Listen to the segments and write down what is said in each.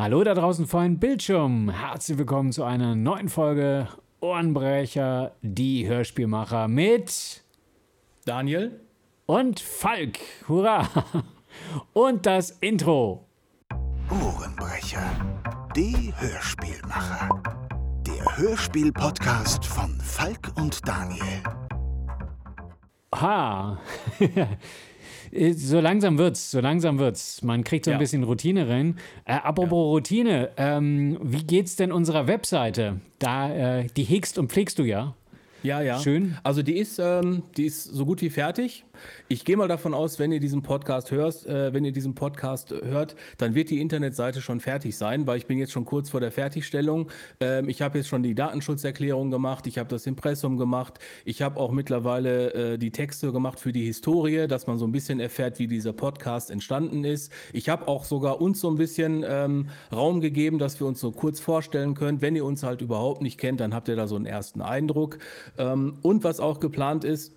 Hallo da draußen vor dem Bildschirm. Herzlich willkommen zu einer neuen Folge Ohrenbrecher, die Hörspielmacher mit Daniel und Falk. Hurra! Und das Intro. Ohrenbrecher, die Hörspielmacher. Der Hörspiel-Podcast von Falk und Daniel. Ha! so langsam wird's, so langsam wird's. Man kriegt so ein Ja. bisschen Routine rein. Äh, apropos Routine, ähm, wie geht's denn unserer Webseite? Da, äh, die hegst und pflegst du ja. Ja, ja. Schön. Also die ist, ähm, die ist so gut wie fertig. Ich gehe mal davon aus, wenn ihr diesen Podcast hörst, äh, wenn ihr diesen Podcast hört, dann wird die Internetseite schon fertig sein, weil ich bin jetzt schon kurz vor der Fertigstellung. Ähm, ich habe jetzt schon die Datenschutzerklärung gemacht, ich habe das Impressum gemacht, ich habe auch mittlerweile äh, die Texte gemacht für die Historie, dass man so ein bisschen erfährt, wie dieser Podcast entstanden ist. Ich habe auch sogar uns so ein bisschen ähm, Raum gegeben, dass wir uns so kurz vorstellen können. Wenn ihr uns halt überhaupt nicht kennt, dann habt ihr da so einen ersten Eindruck. Ähm, und was auch geplant ist,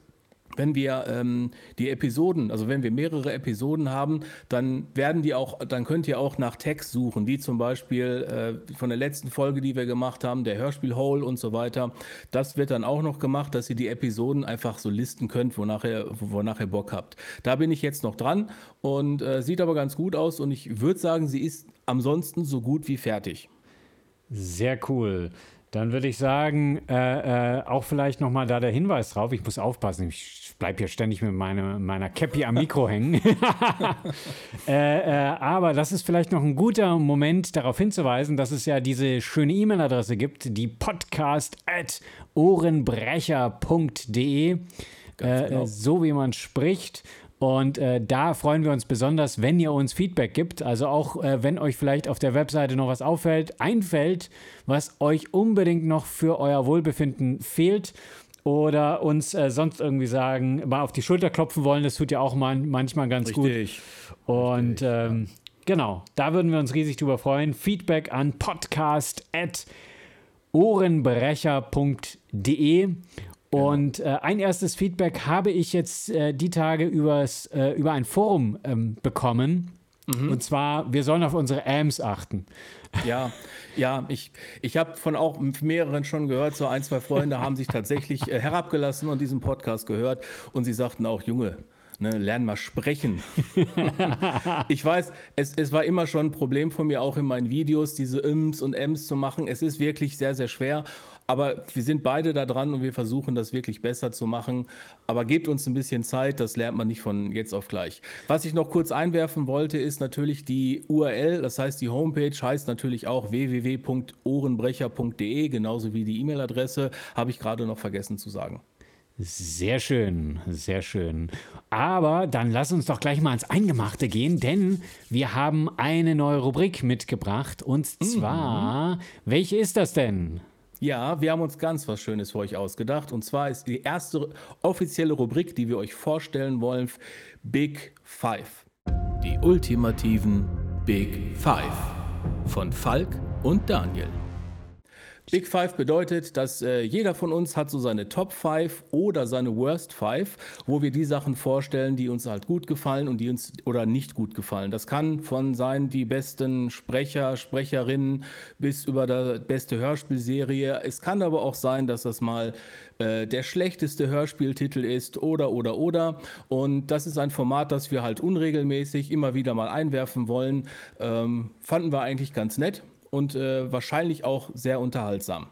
wenn wir ähm, die Episoden, also wenn wir mehrere Episoden haben, dann werden die auch, dann könnt ihr auch nach Text suchen, wie zum Beispiel äh, von der letzten Folge, die wir gemacht haben, der Hörspiel Hole und so weiter. Das wird dann auch noch gemacht, dass ihr die Episoden einfach so listen könnt, wonach ihr, wonach ihr Bock habt. Da bin ich jetzt noch dran und äh, sieht aber ganz gut aus und ich würde sagen, sie ist ansonsten so gut wie fertig. Sehr cool. Dann würde ich sagen, äh, äh, auch vielleicht nochmal da der Hinweis drauf. Ich muss aufpassen, ich bleibe hier ständig mit meine, meiner Cappy am Mikro hängen. äh, äh, aber das ist vielleicht noch ein guter Moment, darauf hinzuweisen, dass es ja diese schöne E-Mail-Adresse gibt, die podcast at ohrenbrecher.de. Äh, genau. so wie man spricht. Und äh, da freuen wir uns besonders, wenn ihr uns Feedback gibt. Also auch äh, wenn euch vielleicht auf der Webseite noch was auffällt, einfällt, was euch unbedingt noch für euer Wohlbefinden fehlt. Oder uns äh, sonst irgendwie sagen, mal auf die Schulter klopfen wollen, das tut ja auch man manchmal ganz gut. Und ähm, genau, da würden wir uns riesig drüber freuen. Feedback an podcast at ohrenbrecher.de. Und äh, ein erstes Feedback habe ich jetzt äh, die Tage übers, äh, über ein Forum ähm, bekommen. Und zwar, wir sollen auf unsere AMs achten. Ja, ja, ich, ich habe von auch mehreren schon gehört, so ein, zwei Freunde haben sich tatsächlich äh, herabgelassen und diesen Podcast gehört und sie sagten auch, Junge, ne, lern mal sprechen. ich weiß, es, es war immer schon ein Problem von mir, auch in meinen Videos, diese Ims und Ms zu machen. Es ist wirklich sehr, sehr schwer. Aber wir sind beide da dran und wir versuchen das wirklich besser zu machen. Aber gebt uns ein bisschen Zeit, das lernt man nicht von jetzt auf gleich. Was ich noch kurz einwerfen wollte, ist natürlich die URL, das heißt die Homepage heißt natürlich auch www.ohrenbrecher.de, genauso wie die E-Mail-Adresse, habe ich gerade noch vergessen zu sagen. Sehr schön, sehr schön. Aber dann lass uns doch gleich mal ins Eingemachte gehen, denn wir haben eine neue Rubrik mitgebracht. Und zwar, welche ist das denn? Ja, wir haben uns ganz was Schönes für euch ausgedacht. Und zwar ist die erste offizielle Rubrik, die wir euch vorstellen wollen, Big Five. Die ultimativen Big Five von Falk und Daniel. Big Five bedeutet, dass äh, jeder von uns hat so seine Top Five oder seine Worst Five, wo wir die Sachen vorstellen, die uns halt gut gefallen und die uns oder nicht gut gefallen. Das kann von sein die besten Sprecher, Sprecherinnen bis über die beste Hörspielserie. Es kann aber auch sein, dass das mal äh, der schlechteste Hörspieltitel ist oder oder oder. Und das ist ein Format, das wir halt unregelmäßig immer wieder mal einwerfen wollen. Ähm, fanden wir eigentlich ganz nett und äh, wahrscheinlich auch sehr unterhaltsam.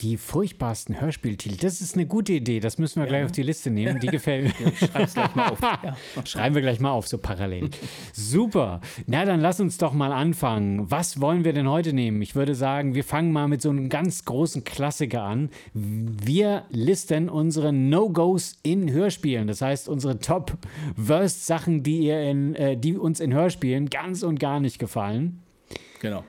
Die furchtbarsten Hörspieltitel. Das ist eine gute Idee. Das müssen wir gleich auf die Liste nehmen. Die gefällt mir. Gleich mal auf. Ja. Schreiben wir gleich mal auf, so parallel. Super. Na, dann lass uns doch mal anfangen. Was wollen wir denn heute nehmen? Ich würde sagen, wir fangen mal mit so einem ganz großen Klassiker an. Wir listen unsere No-Gos in Hörspielen. Das heißt, unsere Top-Worst-Sachen, die, ihr in, äh, die uns in Hörspielen ganz und gar nicht gefallen. Genau.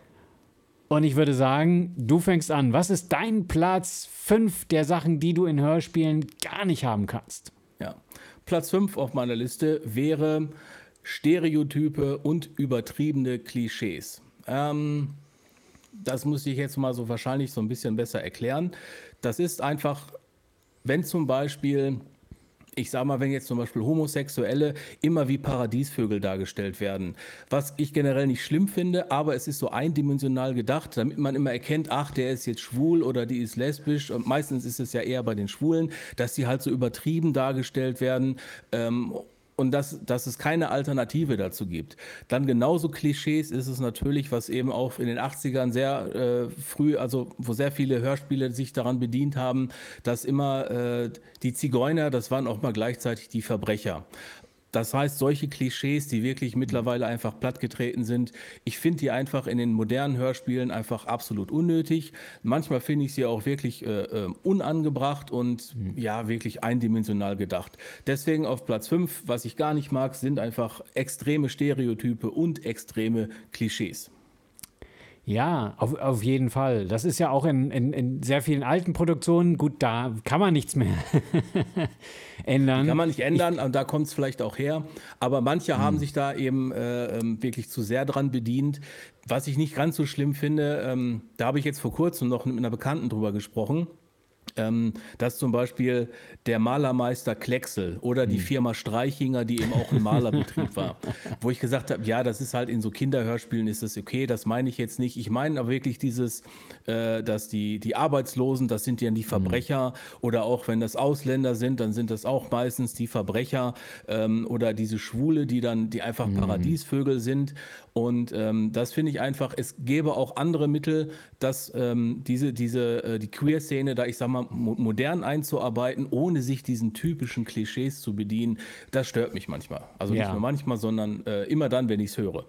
Und ich würde sagen, du fängst an. Was ist dein Platz 5 der Sachen, die du in Hörspielen gar nicht haben kannst? Ja. Platz 5 auf meiner Liste wäre Stereotype und übertriebene Klischees. Ähm, das muss ich jetzt mal so wahrscheinlich so ein bisschen besser erklären. Das ist einfach, wenn zum Beispiel ich sag mal, wenn jetzt zum Beispiel Homosexuelle immer wie Paradiesvögel dargestellt werden, was ich generell nicht schlimm finde, aber es ist so eindimensional gedacht, damit man immer erkennt, ach, der ist jetzt schwul oder die ist lesbisch. Und meistens ist es ja eher bei den Schwulen, dass die halt so übertrieben dargestellt werden ähm, und dass, dass es keine Alternative dazu gibt. Dann genauso Klischees ist es natürlich, was eben auch in den 80ern sehr äh, früh, also wo sehr viele Hörspiele sich daran bedient haben, dass immer äh, die Zigeuner, das waren auch mal gleichzeitig die Verbrecher. Das heißt, solche Klischees, die wirklich mittlerweile einfach plattgetreten sind, ich finde die einfach in den modernen Hörspielen einfach absolut unnötig. Manchmal finde ich sie auch wirklich äh, äh, unangebracht und mhm. ja, wirklich eindimensional gedacht. Deswegen auf Platz 5, was ich gar nicht mag, sind einfach extreme Stereotype und extreme Klischees. Ja, auf, auf jeden Fall. Das ist ja auch in, in, in sehr vielen alten Produktionen, gut, da kann man nichts mehr ändern. Die kann man nicht ändern, ich, da kommt es vielleicht auch her. Aber manche hm. haben sich da eben äh, ähm, wirklich zu sehr dran bedient. Was ich nicht ganz so schlimm finde, ähm, da habe ich jetzt vor kurzem noch mit einer Bekannten drüber gesprochen ähm, dass zum Beispiel der Malermeister Klecksel oder die hm. Firma Streichinger, die eben auch ein Malerbetrieb war, wo ich gesagt habe, ja, das ist halt in so Kinderhörspielen ist das okay, das meine ich jetzt nicht. Ich meine aber wirklich dieses, äh, dass die, die Arbeitslosen, das sind ja die hm. Verbrecher oder auch wenn das Ausländer sind, dann sind das auch meistens die Verbrecher ähm, oder diese Schwule, die dann, die einfach hm. Paradiesvögel sind und ähm, das finde ich einfach, es gäbe auch andere Mittel, dass ähm, diese, diese, äh, die Queer-Szene da, ich sag mal, mo modern einzuarbeiten, ohne sich diesen typischen Klischees zu bedienen, das stört mich manchmal. Also ja. nicht nur manchmal, sondern äh, immer dann, wenn ich es höre.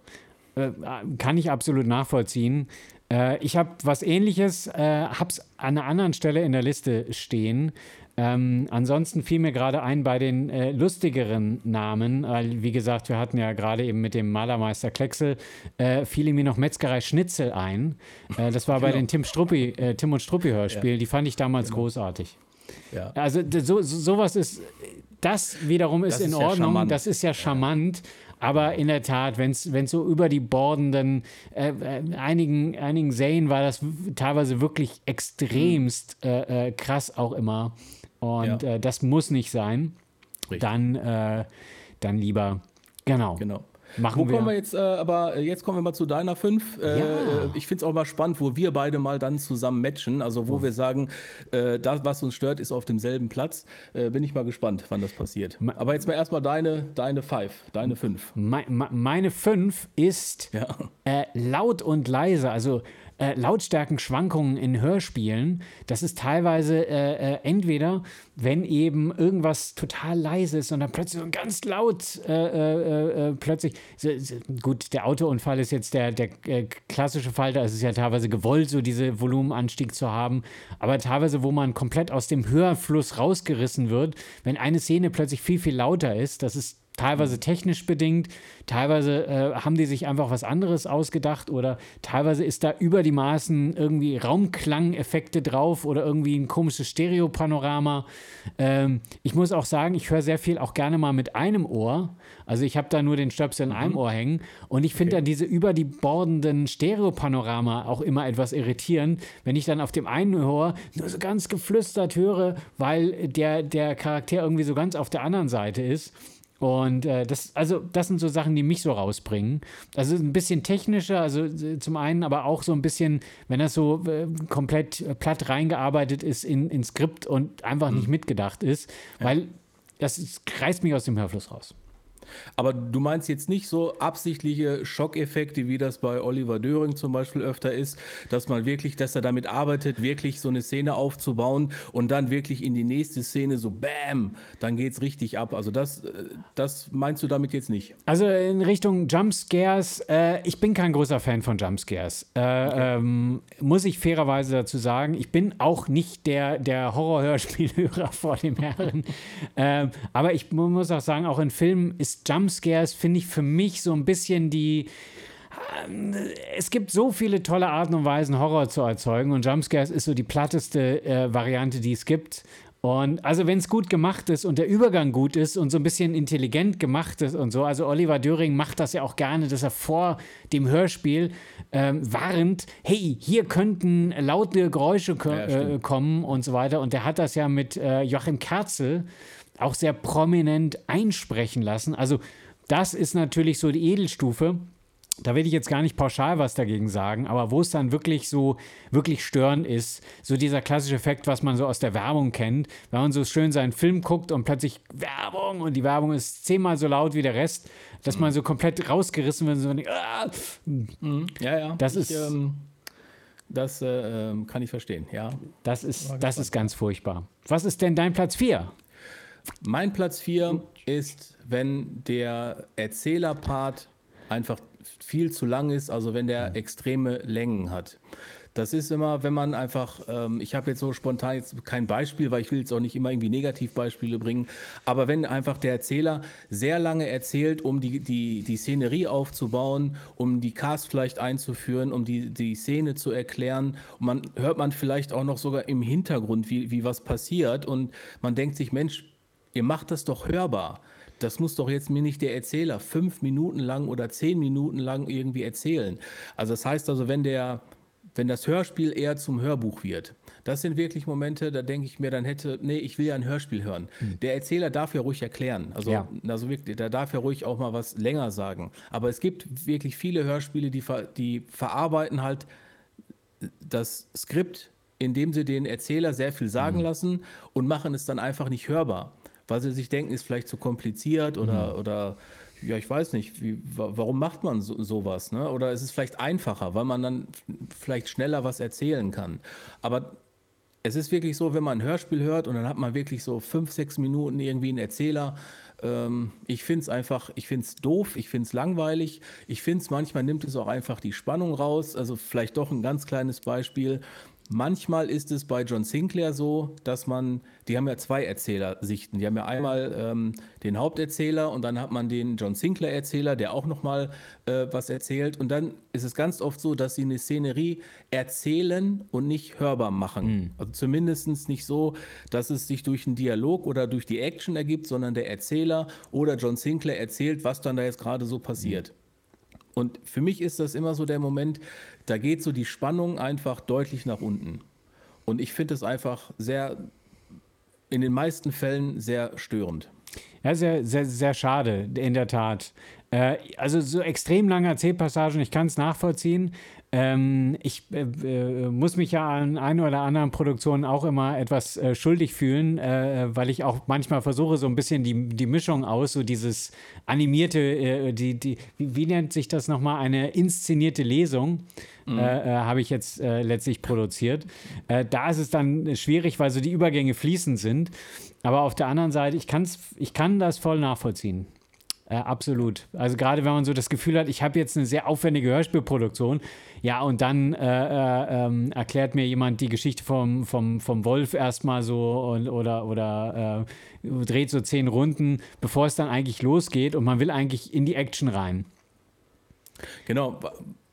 Äh, kann ich absolut nachvollziehen. Äh, ich habe was ähnliches, äh, habe es an einer anderen Stelle in der Liste stehen. Ähm, ansonsten fiel mir gerade ein bei den äh, lustigeren Namen, weil wie gesagt, wir hatten ja gerade eben mit dem Malermeister Klecksel, äh, fiel mir noch Metzgerei Schnitzel ein. Äh, das war bei genau. den Tim, Struppi, äh, Tim und Struppi Hörspielen, ja. die fand ich damals genau. großartig. Ja. Also so, so, sowas ist, das wiederum ist das in ist Ordnung, ja das ist ja charmant. Aber in der Tat, wenn es so über die bordenden, äh, äh, einigen, einigen Serien war das teilweise wirklich extremst mhm. äh, krass auch immer. Und ja. äh, das muss nicht sein. Richtig. Dann, äh, dann lieber, genau. Genau. Machen wo wir. kommen wir jetzt, äh, aber jetzt kommen wir mal zu deiner 5. Äh, ja. Äh, ich finde es auch mal spannend, wo wir beide mal dann zusammen matchen. Also wo oh. wir sagen, äh, das, was uns stört, ist auf demselben Platz. Äh, bin ich mal gespannt, wann das passiert. Aber jetzt mal erstmal deine, deine Five, deine 5. Me meine 5 ist ja. Äh, laut und leise. Also äh, Lautstärkenschwankungen in Hörspielen. Das ist teilweise äh, äh, entweder, wenn eben irgendwas total leise ist und dann plötzlich so ganz laut, äh, äh, äh, plötzlich, so, so, gut, der Autounfall ist jetzt der, der klassische Fall, da ist es ja teilweise gewollt, so diese Volumenanstieg zu haben, aber teilweise, wo man komplett aus dem Hörfluss rausgerissen wird, wenn eine Szene plötzlich viel, viel lauter ist, das ist Teilweise technisch bedingt, teilweise äh, haben die sich einfach was anderes ausgedacht oder teilweise ist da über die Maßen irgendwie Raumklangeffekte drauf oder irgendwie ein komisches Stereopanorama. Ähm, ich muss auch sagen, ich höre sehr viel auch gerne mal mit einem Ohr. Also ich habe da nur den Stöpsel in mhm. einem Ohr hängen und ich finde okay. dann diese über die bordenden Stereopanorama auch immer etwas irritierend, wenn ich dann auf dem einen Ohr nur so ganz geflüstert höre, weil der, der Charakter irgendwie so ganz auf der anderen Seite ist. Und äh, das, also, das sind so Sachen, die mich so rausbringen. Also ein bisschen technischer, also äh, zum einen, aber auch so ein bisschen, wenn das so äh, komplett äh, platt reingearbeitet ist in, in Skript und einfach mhm. nicht mitgedacht ist, ja. weil das, das reißt mich aus dem Hörfluss raus. Aber du meinst jetzt nicht so absichtliche Schockeffekte, wie das bei Oliver Döring zum Beispiel öfter ist, dass man wirklich, dass er damit arbeitet, wirklich so eine Szene aufzubauen und dann wirklich in die nächste Szene so Bam, dann geht es richtig ab. Also das, äh, das meinst du damit jetzt nicht? Also in Richtung Jumpscares, äh, ich bin kein großer Fan von Jumpscares. Äh, okay. ähm, muss ich fairerweise dazu sagen. Ich bin auch nicht der, der Horrorhörspielhörer vor dem Herren. ähm, aber ich muss auch sagen, auch in Filmen ist Jumpscares, finde ich für mich so ein bisschen die. Ähm, es gibt so viele tolle Arten und Weisen, Horror zu erzeugen, und Jumpscares ist so die platteste äh, Variante, die es gibt. Und also, wenn es gut gemacht ist und der Übergang gut ist und so ein bisschen intelligent gemacht ist und so, also Oliver Döring macht das ja auch gerne, dass er vor dem Hörspiel ähm, warnt, hey, hier könnten laute Geräusche ko ja, äh, kommen und so weiter. Und der hat das ja mit äh, Joachim Kerzel auch sehr prominent einsprechen lassen. Also das ist natürlich so die Edelstufe da will ich jetzt gar nicht pauschal was dagegen sagen, aber wo es dann wirklich so, wirklich störend ist, so dieser klassische Effekt, was man so aus der Werbung kennt, wenn man so schön seinen Film guckt und plötzlich Werbung und die Werbung ist zehnmal so laut wie der Rest, dass mhm. man so komplett rausgerissen wird. So, ah! mhm. Ja, ja. Das ich, ist. Ähm, das äh, ähm, kann ich verstehen, ja. Das ist, das ist ganz furchtbar. Was ist denn dein Platz 4? Mein Platz 4 ist, wenn der Erzählerpart einfach viel zu lang ist, also wenn der extreme Längen hat. Das ist immer, wenn man einfach, ähm, ich habe jetzt so spontan jetzt kein Beispiel, weil ich will jetzt auch nicht immer irgendwie Negativbeispiele bringen, aber wenn einfach der Erzähler sehr lange erzählt, um die, die, die Szenerie aufzubauen, um die Cast vielleicht einzuführen, um die, die Szene zu erklären, und man hört man vielleicht auch noch sogar im Hintergrund, wie, wie was passiert und man denkt sich, Mensch, ihr macht das doch hörbar das muss doch jetzt mir nicht der Erzähler fünf Minuten lang oder zehn Minuten lang irgendwie erzählen. Also das heißt also, wenn der, wenn das Hörspiel eher zum Hörbuch wird, das sind wirklich Momente, da denke ich mir, dann hätte, nee, ich will ja ein Hörspiel hören. Hm. Der Erzähler darf ja ruhig erklären. Also, ja. also wirklich, der darf ja ruhig auch mal was länger sagen. Aber es gibt wirklich viele Hörspiele, die, die verarbeiten halt das Skript, indem sie den Erzähler sehr viel sagen mhm. lassen und machen es dann einfach nicht hörbar weil sie sich denken, ist vielleicht zu kompliziert oder, mhm. oder ja, ich weiß nicht, wie, warum macht man so, sowas? Ne? Oder ist es vielleicht einfacher, weil man dann vielleicht schneller was erzählen kann. Aber es ist wirklich so, wenn man ein Hörspiel hört und dann hat man wirklich so fünf, sechs Minuten irgendwie einen Erzähler. Ähm, ich finde es einfach, ich finde es doof, ich finde es langweilig. Ich finde es, manchmal nimmt es auch einfach die Spannung raus. Also vielleicht doch ein ganz kleines Beispiel. Manchmal ist es bei John Sinclair so, dass man, die haben ja zwei Erzählersichten. Die haben ja einmal ähm, den Haupterzähler und dann hat man den John Sinclair-Erzähler, der auch nochmal äh, was erzählt. Und dann ist es ganz oft so, dass sie eine Szenerie erzählen und nicht hörbar machen. Mhm. Also zumindest nicht so, dass es sich durch einen Dialog oder durch die Action ergibt, sondern der Erzähler oder John Sinclair erzählt, was dann da jetzt gerade so passiert. Mhm. Und für mich ist das immer so der Moment, da geht so die Spannung einfach deutlich nach unten. Und ich finde es einfach sehr, in den meisten Fällen sehr störend. Ja, sehr, sehr, sehr schade, in der Tat. Äh, also so extrem lange Erzählpassagen, ich kann es nachvollziehen. Ähm, ich äh, äh, muss mich ja an ein oder anderen Produktionen auch immer etwas äh, schuldig fühlen, äh, weil ich auch manchmal versuche, so ein bisschen die, die Mischung aus, so dieses animierte, äh, die, die, wie, wie, nennt sich das nochmal, eine inszenierte Lesung. Mhm. habe ich jetzt letztlich produziert. da ist es dann schwierig, weil so die Übergänge fließend sind. Aber auf der anderen Seite, ich, kann's, ich kann das voll nachvollziehen. Äh, absolut. Also gerade wenn man so das Gefühl hat, ich habe jetzt eine sehr aufwendige Hörspielproduktion, ja, und dann äh, äh, ähm, erklärt mir jemand die Geschichte vom, vom, vom Wolf erstmal so und, oder, oder äh, dreht so zehn Runden, bevor es dann eigentlich losgeht und man will eigentlich in die Action rein. Genau,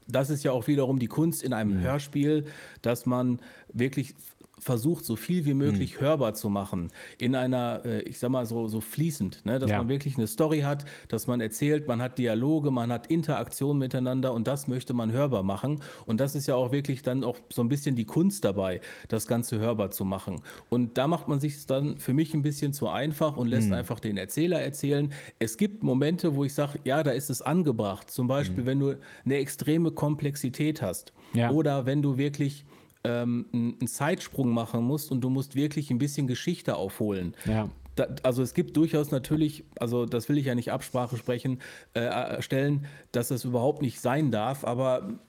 das ist ja auch wiederum die Kunst in einem mhm. Hörspiel, dass man wirklich versucht, so viel wie möglich hm. hörbar zu machen. In einer, äh, ich sag mal, so, so fließend, ne? dass ja. man wirklich eine Story hat, dass man erzählt, man hat Dialoge, man hat Interaktion miteinander und das möchte man hörbar machen. Und das ist ja auch wirklich dann auch so ein bisschen die Kunst dabei, das Ganze hörbar zu machen. Und da macht man sich dann für mich ein bisschen zu einfach und lässt hm. einfach den Erzähler erzählen. Es gibt Momente, wo ich sage, ja, da ist es angebracht. Zum Beispiel, hm. wenn du eine extreme Komplexität hast. Ja. Oder wenn du wirklich ähm, einen Zeitsprung machen musst und du musst wirklich ein bisschen Geschichte aufholen. Ja. Da, also es gibt durchaus natürlich, also das will ich ja nicht Absprache sprechen, äh, stellen, dass das überhaupt nicht sein darf, aber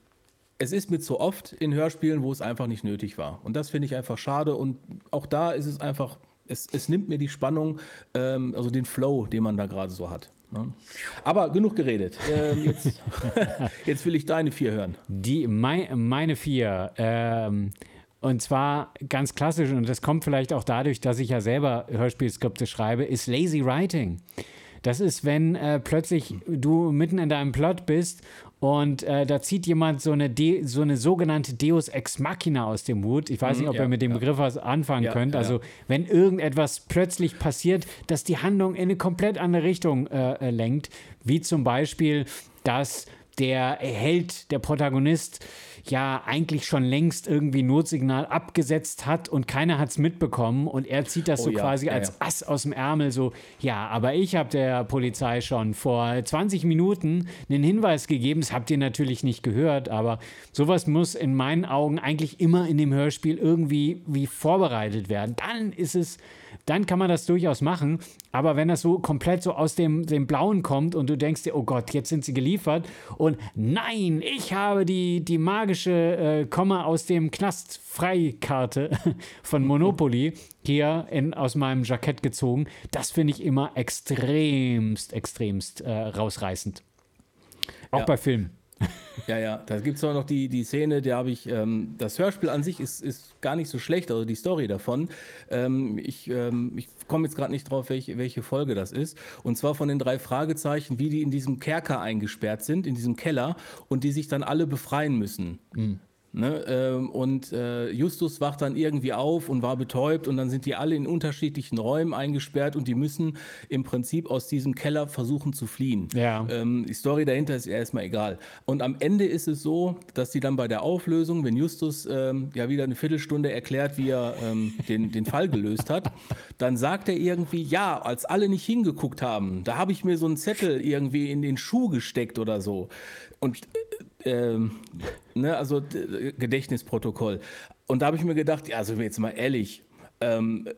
es ist mit so oft in Hörspielen, wo es einfach nicht nötig war. Und das finde ich einfach schade. Und auch da ist es einfach, es, es nimmt mir die Spannung, ähm, also den Flow, den man da gerade so hat. Ne? Aber genug geredet. Ähm, jetzt, jetzt, will ich deine vier hören. Die, mein, meine vier. Ähm, und zwar ganz klassisch, und das kommt vielleicht auch dadurch, dass ich ja selber Hörspielskripte schreibe, ist Lazy Writing. Das ist, wenn äh, plötzlich du mitten in deinem Plot bist und äh, da zieht jemand so eine, De so eine sogenannte Deus Ex Machina aus dem Hut. Ich weiß mhm, nicht, ob ja, ihr mit dem ja. Begriff was anfangen ja, könnt. Also, wenn irgendetwas plötzlich passiert, dass die Handlung in eine komplett andere Richtung äh, äh lenkt, wie zum Beispiel, dass der Held, der Protagonist, ja eigentlich schon längst irgendwie Notsignal abgesetzt hat und keiner hat es mitbekommen und er zieht das Oh so ja, quasi ja, als ja. Ass aus dem Ärmel, so, ja, aber ich habe der Polizei schon vor 20 Minuten einen Hinweis gegeben, das habt ihr natürlich nicht gehört, aber sowas muss in meinen Augen eigentlich immer in dem Hörspiel irgendwie wie vorbereitet werden. Dann ist es dann kann man das durchaus machen. Aber wenn das so komplett so aus dem, dem Blauen kommt und du denkst dir, oh Gott, jetzt sind sie geliefert und nein, ich habe die, die magische äh, Komma aus dem Knast Freikarte von Monopoly hier in, aus meinem Jackett gezogen, das finde ich immer extremst, extremst äh, rausreißend. Auch Ja. bei Filmen. Ja, ja, da gibt es auch noch die, die Szene, da habe ich, ähm, das Hörspiel an sich ist, ist gar nicht so schlecht, also die Story davon. Ähm, ich ähm, ich komme jetzt gerade nicht drauf, welche, welche Folge das ist. Und zwar von den drei Fragezeichen, wie die in diesem Kerker eingesperrt sind, in diesem Keller und die sich dann alle befreien müssen. Ne, ähm, und äh, Justus wacht dann irgendwie auf und war betäubt und dann sind die alle in unterschiedlichen Räumen eingesperrt und die müssen im Prinzip aus diesem Keller versuchen zu fliehen. Ja. Ähm, die Story dahinter ist erstmal egal. Und am Ende ist es so, dass die dann bei der Auflösung, wenn Justus ähm, ja wieder eine Viertelstunde erklärt, wie er ähm, den, den Fall gelöst hat, dann sagt er irgendwie, ja, als alle nicht hingeguckt haben, da habe ich mir so einen Zettel irgendwie in den Schuh gesteckt oder so. Und ähm, ne, also Gedächtnisprotokoll. Und da habe ich mir gedacht, ja, also jetzt mal ehrlich, ähm,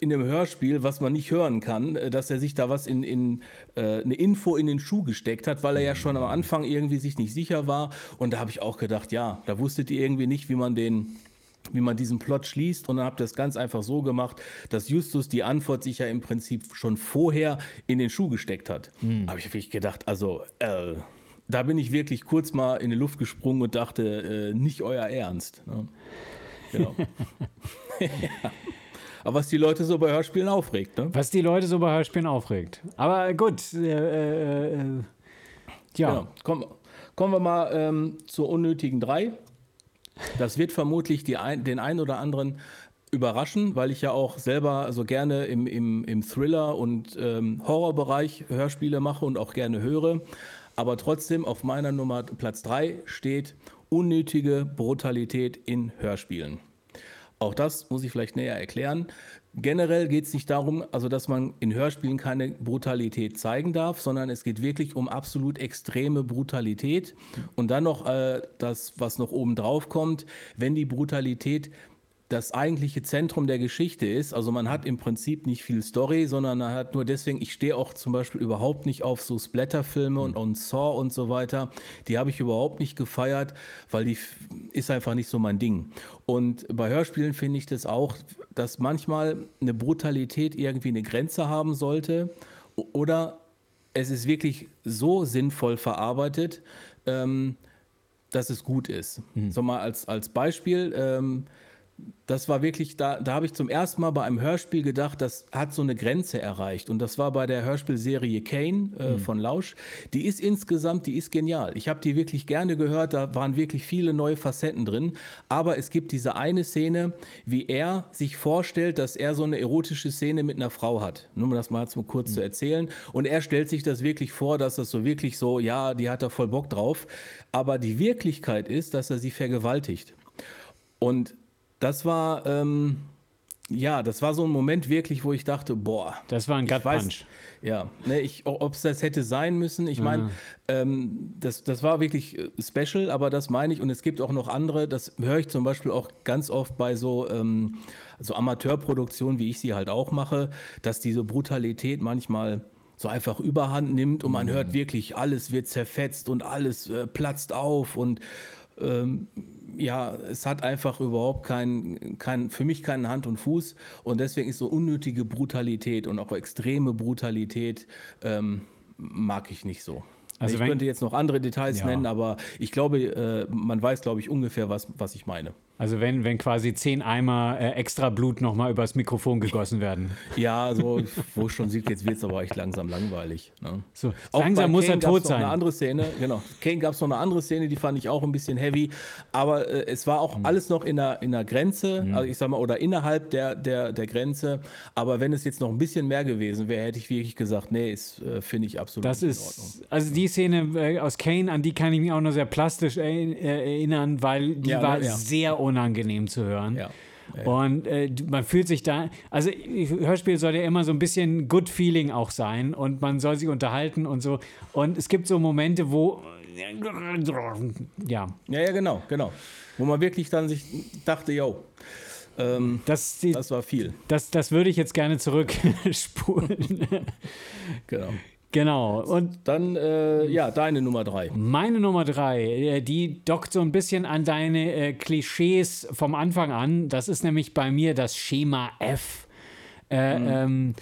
in dem Hörspiel, was man nicht hören kann, äh, dass er sich da was in, in äh, eine Info in den Schuh gesteckt hat, weil er ja schon am Anfang irgendwie sich nicht sicher war. Und da habe ich auch gedacht, ja, da wusstet ihr irgendwie nicht, wie man den wie man diesen Plot schließt und dann habt ihr das ganz einfach so gemacht, dass Justus die Antwort sich ja im Prinzip schon vorher in den Schuh gesteckt hat. Habe ich wirklich gedacht, also äh, da bin ich wirklich kurz mal in die Luft gesprungen und dachte, äh, nicht euer Ernst. Ne? Genau. ja. Aber was die Leute so bei Hörspielen aufregt, ne? Was die Leute so bei Hörspielen aufregt. Aber gut, äh, äh, äh, ja. Genau. Kommen, kommen wir mal ähm, zur unnötigen 3. Das wird vermutlich ein, den einen oder anderen überraschen, weil ich ja auch selber so gerne im, im, im Thriller- und ähm, Horrorbereich Hörspiele mache und auch gerne höre. Aber trotzdem auf meiner Nummer Platz 3 steht unnötige Brutalität in Hörspielen. Auch das muss ich vielleicht näher erklären. Generell geht es nicht darum, also dass man in Hörspielen keine Brutalität zeigen darf, sondern es geht wirklich um absolut extreme Brutalität. Und dann noch äh, das, was noch oben drauf kommt, wenn die Brutalität das eigentliche Zentrum der Geschichte ist. Also man hat im Prinzip nicht viel Story, sondern man hat nur deswegen, ich stehe auch zum Beispiel überhaupt nicht auf so Splatterfilme und, und Saw und so weiter. Die habe ich überhaupt nicht gefeiert, weil die ist einfach nicht so mein Ding. Und bei Hörspielen finde ich das auch, dass manchmal eine Brutalität irgendwie eine Grenze haben sollte oder es ist wirklich so sinnvoll verarbeitet, ähm, dass es gut ist. So mal als, als Beispiel, ähm, das war wirklich, da, da habe ich zum ersten Mal bei einem Hörspiel gedacht, das hat so eine Grenze erreicht. Und das war bei der Hörspielserie Kane äh, von Lausch. Die ist insgesamt, die ist genial. Ich habe die wirklich gerne gehört, da waren wirklich viele neue Facetten drin. Aber es gibt diese eine Szene, wie er sich vorstellt, dass er so eine erotische Szene mit einer Frau hat. Nur um das mal zum kurz zu erzählen. Und er stellt sich das wirklich vor, dass das so wirklich so, ja, die hat da voll Bock drauf. Aber die Wirklichkeit ist, dass er sie vergewaltigt. Und das war, ähm, ja, das war so ein Moment wirklich, wo ich dachte, boah. Das war ein Gut weiß- Punch. Ja, ne, ob es das hätte sein müssen, ich meine, ähm, das, das war wirklich äh, special, aber das meine ich und es gibt auch noch andere, das höre ich zum Beispiel auch ganz oft bei so, ähm, so Amateurproduktionen, wie ich sie halt auch mache, dass diese Brutalität manchmal so einfach überhand nimmt und man hört wirklich, alles wird zerfetzt und alles äh, platzt auf und ähm, ja, es hat einfach überhaupt keinen, kein, für mich keinen Hand und Fuß und deswegen ist so unnötige Brutalität und auch extreme Brutalität ähm, mag ich nicht so. Also ich könnte jetzt noch andere Details Ja. nennen, aber ich glaube, äh, man weiß, glaube ich, ungefähr, was, was ich meine. Also wenn, wenn quasi zehn Eimer äh, extra Blut nochmal übers Mikrofon gegossen werden. Ja, so, wo schon sieht, jetzt wird es aber echt langsam langweilig. Ne? So, langsam muss er tot sein. Eine andere Szene, genau. Kane gab es noch eine andere Szene, die fand ich auch ein bisschen heavy. Aber äh, es war auch mhm. alles noch in der, in der Grenze, mhm. also ich sag mal, oder innerhalb der, der, der Grenze. Aber wenn es jetzt noch ein bisschen mehr gewesen wäre, hätte ich wirklich gesagt, nee, ist, äh, finde ich absolut das ist, Also die Szene äh, aus Kane, an die kann ich mich auch noch sehr plastisch erinnern, weil die ja, war ja. sehr unangenehm zu hören. Ja. Und äh, man fühlt sich da, also Hörspiel soll ja immer so ein bisschen Good Feeling auch sein und man soll sich unterhalten und so. Und es gibt so Momente, wo ja. Ja, ja, genau, genau. Wo man wirklich dann sich dachte, yo, ähm, das, das war viel. Das, das würde ich jetzt gerne zurückspulen. genau. Genau. Und dann, äh, ja, deine Nummer drei. Meine Nummer drei, äh, die dockt so ein bisschen an deine äh, Klischees vom Anfang an. Das ist nämlich bei mir das Schema F. Äh, mhm. ähm,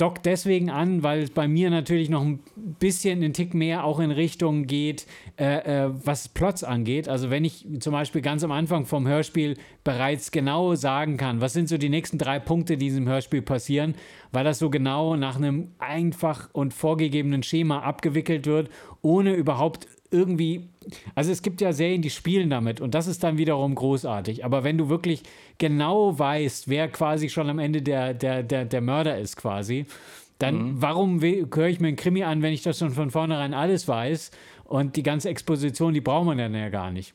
dockt deswegen an, weil es bei mir natürlich noch ein bisschen einen Tick mehr auch in Richtung geht, äh, äh, was Plots angeht. Also wenn ich zum Beispiel ganz am Anfang vom Hörspiel bereits genau sagen kann, was sind so die nächsten drei Punkte, die in diesem Hörspiel passieren, weil das so genau nach einem einfach und vorgegebenen Schema abgewickelt wird, ohne überhaupt irgendwie, also es gibt ja Serien, die spielen damit und das ist dann wiederum großartig. Aber wenn du wirklich genau weißt, wer quasi schon am Ende der, der, der, der Mörder ist quasi, dann mhm. warum höre ich mir einen Krimi an, wenn ich das schon von vornherein alles weiß und die ganze Exposition, die braucht man dann ja gar nicht.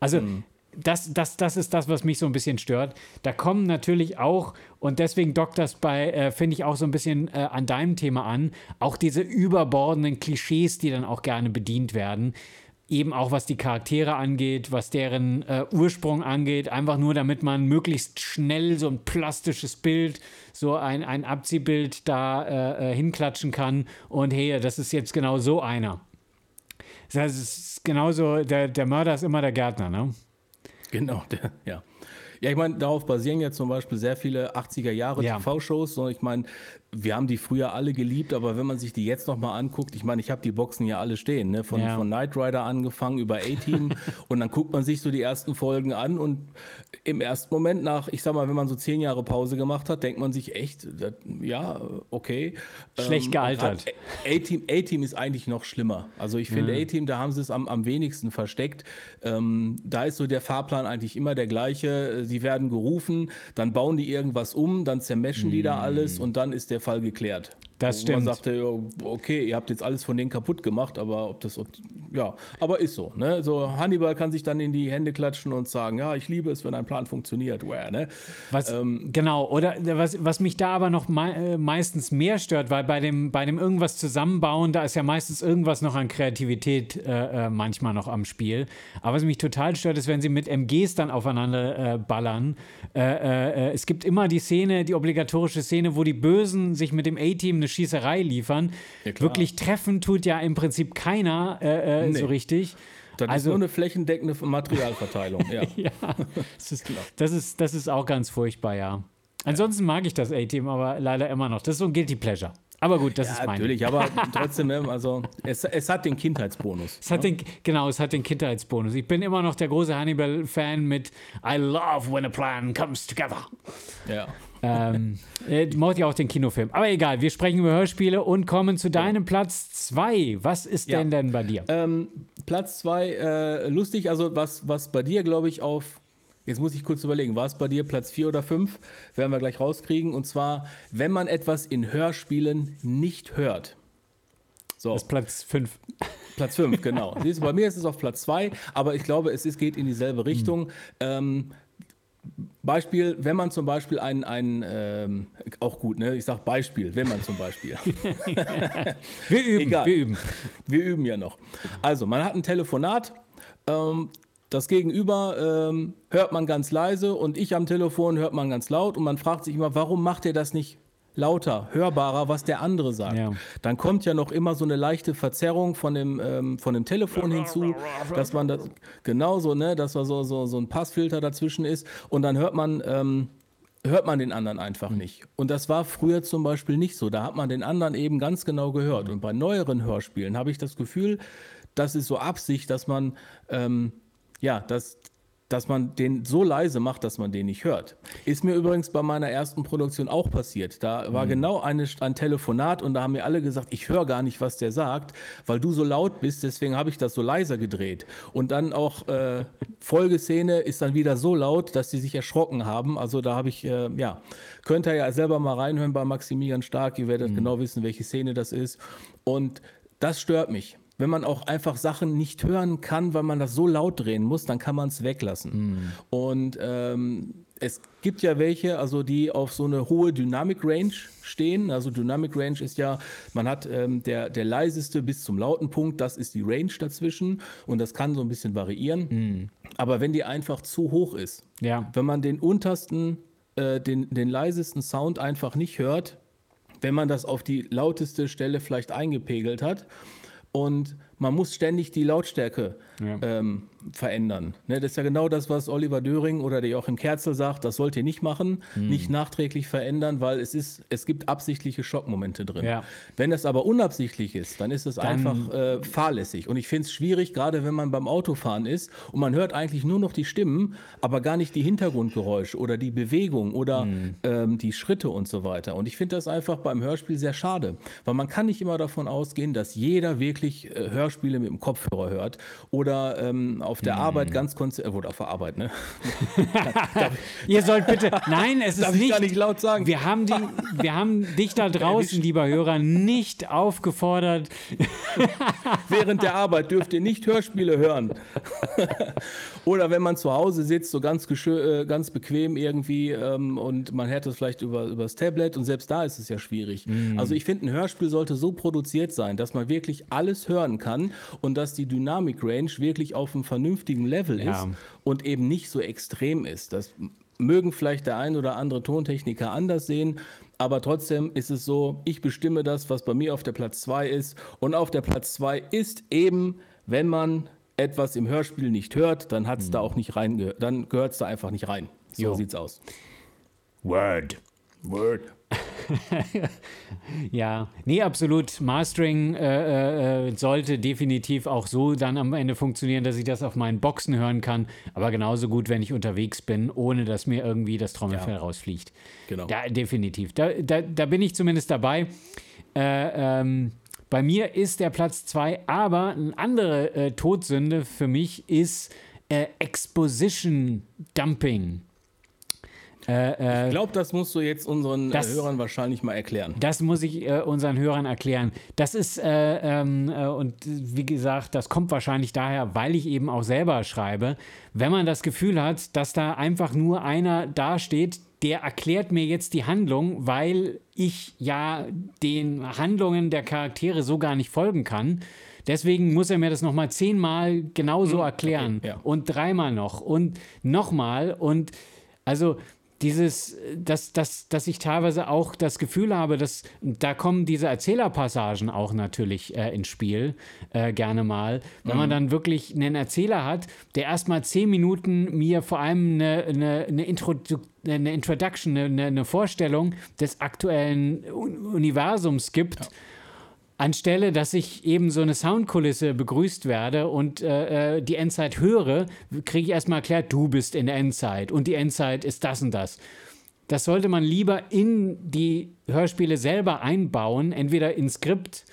Also mhm das, das, das ist das, was mich so ein bisschen stört. Da kommen natürlich auch, und deswegen dockt das bei, äh, finde ich, auch so ein bisschen äh, an deinem Thema an, auch diese überbordenden Klischees, die dann auch gerne bedient werden. Eben auch was die Charaktere angeht, was deren äh, Ursprung angeht, einfach nur damit man möglichst schnell so ein plastisches Bild, so ein, ein Abziehbild da äh, äh, hinklatschen kann. Und hey, das ist jetzt genau so einer. Das heißt, es ist genauso, der, der Mörder ist immer der Gärtner, ne? Genau, der, ja. Ja, ich meine, darauf basieren ja zum Beispiel sehr viele 80er Jahre ja. TV-Shows. Ich meine, wir haben die früher alle geliebt, aber wenn man sich die jetzt nochmal anguckt, ich meine, ich habe die Boxen ja alle stehen, ne? von, ja. von Knight Rider angefangen über A-Team und dann guckt man sich so die ersten Folgen an und im ersten Moment nach, ich sag mal, wenn man so zehn Jahre Pause gemacht hat, denkt man sich echt, das, ja, okay. Schlecht ähm, gealtert. A-Team A-Team ist eigentlich noch schlimmer. Also ich finde, ja. A-Team, da haben sie es am, am wenigsten versteckt. Ähm, da ist so der Fahrplan eigentlich immer der gleiche. Sie werden gerufen, dann bauen die irgendwas um, dann zermeschen mhm. die da alles und dann ist der der Fall geklärt. Das stimmt. Man sagte, okay, ihr habt jetzt alles von denen kaputt gemacht, aber ob das, ja, aber ist so. Ne? So Hannibal kann sich dann in die Hände klatschen und sagen, ja, ich liebe es, wenn ein Plan funktioniert. Where, ne? Was, ähm, genau, oder was, was mich da aber noch me äh, meistens mehr stört, weil bei dem, bei dem irgendwas zusammenbauen, da ist ja meistens irgendwas noch an Kreativität äh, äh, manchmal noch am Spiel. Aber was mich total stört, ist, wenn sie mit MGs dann aufeinander äh, ballern. Äh, äh, es gibt immer die Szene, die obligatorische Szene, wo die Bösen sich mit dem A-Team eine Schießerei liefern. Ja, Wirklich treffen tut ja im Prinzip keiner äh, äh, nee. so richtig. Das also, ist nur eine flächendeckende Materialverteilung. ja, ja das, ist, das, ist, das ist auch ganz furchtbar, ja. Ansonsten mag ich das A-Team aber leider immer noch. Das ist so ein Guilty Pleasure. Aber gut, das ja, ist mein. Natürlich, aber trotzdem, ne, also es, es hat den Kindheitsbonus. Es hat ne? den, genau, es hat den Kindheitsbonus. Ich bin immer noch der große Hannibal-Fan mit I love when a plan comes together. Ja. Ähm, äh, mochte ja auch den Kinofilm. Aber egal, wir sprechen über Hörspiele und kommen zu deinem. Platz 2. Was ist ja. denn denn bei dir? Ähm, Platz 2, äh, lustig, also was, was bei dir, glaube ich, auf Jetzt muss ich kurz überlegen, war es bei dir Platz 4 oder 5? Werden wir gleich rauskriegen. Und zwar, wenn man etwas in Hörspielen nicht hört. So. Das ist Platz 5. Platz 5, genau. Siehst du, bei mir ist es auf Platz 2, aber ich glaube, es ist, geht in dieselbe Richtung. Mhm. Ähm, Beispiel, wenn man zum Beispiel ein, ein ähm, auch gut, ne? Ich sage Beispiel, wenn man zum Beispiel. wir üben, Egal. wir üben. Wir üben ja noch. Also, man hat ein Telefonat, ähm, das Gegenüber ähm, hört man ganz leise und ich am Telefon hört man ganz laut und man fragt sich immer, warum macht er das nicht lauter, hörbarer, was der andere sagt. Ja. Dann kommt ja noch immer so eine leichte Verzerrung von dem, ähm, von dem Telefon hinzu, dass man das genauso, ne, dass da so, so, so ein Passfilter dazwischen ist und dann hört man, ähm, hört man den anderen einfach nicht. Und das war früher zum Beispiel nicht so. Da hat man den anderen eben ganz genau gehört. Und bei neueren Hörspielen habe ich das Gefühl, das ist so Absicht, dass man ähm, ja, dass dass man den so leise macht, dass man den nicht hört. Ist mir übrigens bei meiner ersten Produktion auch passiert. Da war mhm. genau eine, ein Telefonat und da haben mir alle gesagt, ich höre gar nicht, was der sagt, weil du so laut bist, deswegen habe ich das so leiser gedreht. Und dann auch äh, Folgeszene ist dann wieder so laut, dass sie sich erschrocken haben. Also da habe ich, äh, ja, könnt ihr ja selber mal reinhören bei Maximilian Stark, ihr werdet mhm. genau wissen, welche Szene das ist. Und das stört mich wenn man auch einfach Sachen nicht hören kann, weil man das so laut drehen muss, dann kann man es weglassen. Mhm. Und ähm, es gibt ja welche, also die auf so eine hohe Dynamic Range stehen. Also Dynamic Range ist ja, man hat ähm, der, der leiseste bis zum lauten Punkt, das ist die Range dazwischen und das kann so ein bisschen variieren. Mhm. Aber wenn die einfach zu hoch ist, ja. wenn man den untersten, äh, den, den leisesten Sound einfach nicht hört, wenn man das auf die lauteste Stelle vielleicht eingepegelt hat, und man muss ständig die Lautstärke ja. ähm, verändern. Ne, das ist ja genau das, was Oliver Döring oder der Joachim Kerzel sagt, das sollt ihr nicht machen, hm. nicht nachträglich verändern, weil es ist, es gibt absichtliche Schockmomente drin. Ja. Wenn das aber unabsichtlich ist, dann ist es einfach äh, fahrlässig. Und ich finde es schwierig, gerade wenn man beim Autofahren ist und man hört eigentlich nur noch die Stimmen, aber gar nicht die Hintergrundgeräusche oder die Bewegung oder hm. ähm, die Schritte und so weiter. Und ich finde das einfach beim Hörspiel sehr schade, weil man kann nicht immer davon ausgehen, dass jeder wirklich äh, Hörspiele mit dem Kopfhörer hört oder ähm, auf der hm. Arbeit ganz konzentriert, äh, auf der Arbeit, ne? Ihr sollt bitte, nein, es ist Darf nicht, ich gar nicht laut sagen. Wir haben, die, wir haben dich da draußen, lieber Hörer, nicht aufgefordert. Während der Arbeit dürft ihr nicht Hörspiele hören. Oder wenn man zu Hause sitzt, so ganz, äh, ganz bequem irgendwie ähm, und man hört es vielleicht über, über das Tablet und selbst da ist es ja schwierig. Mm. Also ich finde, ein Hörspiel sollte so produziert sein, dass man wirklich alles hören kann und dass die Dynamic Range wirklich auf einem vernünftigen Level ja. ist und eben nicht so extrem ist. Das mögen vielleicht der ein oder andere Tontechniker anders sehen, aber trotzdem ist es so, ich bestimme das, was bei mir auf der Platz 2 ist. Und auf der Platz 2 ist eben, wenn man etwas im Hörspiel nicht hört, dann hat es mhm. da auch nicht rein, dann gehört es da einfach nicht rein. So jo. sieht's aus. Word. Word. ja, nee, absolut. Mastering äh, äh, sollte definitiv auch so dann am Ende funktionieren, dass ich das auf meinen Boxen hören kann. Aber genauso gut, wenn ich unterwegs bin, ohne dass mir irgendwie das Trommelfell ja. rausfliegt. Genau. Da, definitiv. Da, da, da bin ich zumindest dabei. Äh, ähm, bei mir ist der Platz 2, aber eine andere äh, Todsünde für mich ist äh, Exposition Dumping. Äh, äh, ich glaube, das musst du jetzt unseren das, Hörern wahrscheinlich mal erklären. Das muss ich äh, unseren Hörern erklären. Das ist, äh, ähm, äh, und wie gesagt, das kommt wahrscheinlich daher, weil ich eben auch selber schreibe. Wenn man das Gefühl hat, dass da einfach nur einer dasteht, der erklärt mir jetzt die Handlung, weil ich ja den Handlungen der Charaktere so gar nicht folgen kann. Deswegen muss er mir das nochmal zehnmal genauso hm, erklären. Okay, ja. Und dreimal noch und nochmal. Und also dieses, dass, dass, dass ich teilweise auch das Gefühl habe, dass da kommen diese Erzählerpassagen auch natürlich äh, ins Spiel, äh, gerne mal. Wenn mhm. man dann wirklich einen Erzähler hat, der erstmal zehn Minuten mir vor allem eine, eine, eine, Introdu eine Introduction, eine, eine Vorstellung des aktuellen Universums gibt. Ja Anstelle, dass ich eben so eine Soundkulisse begrüßt werde und äh, äh die Endzeit höre, kriege ich erstmal erklärt, du bist in der Endzeit und die Endzeit ist das und das. Das sollte man lieber in die Hörspiele selber einbauen, entweder ins Skript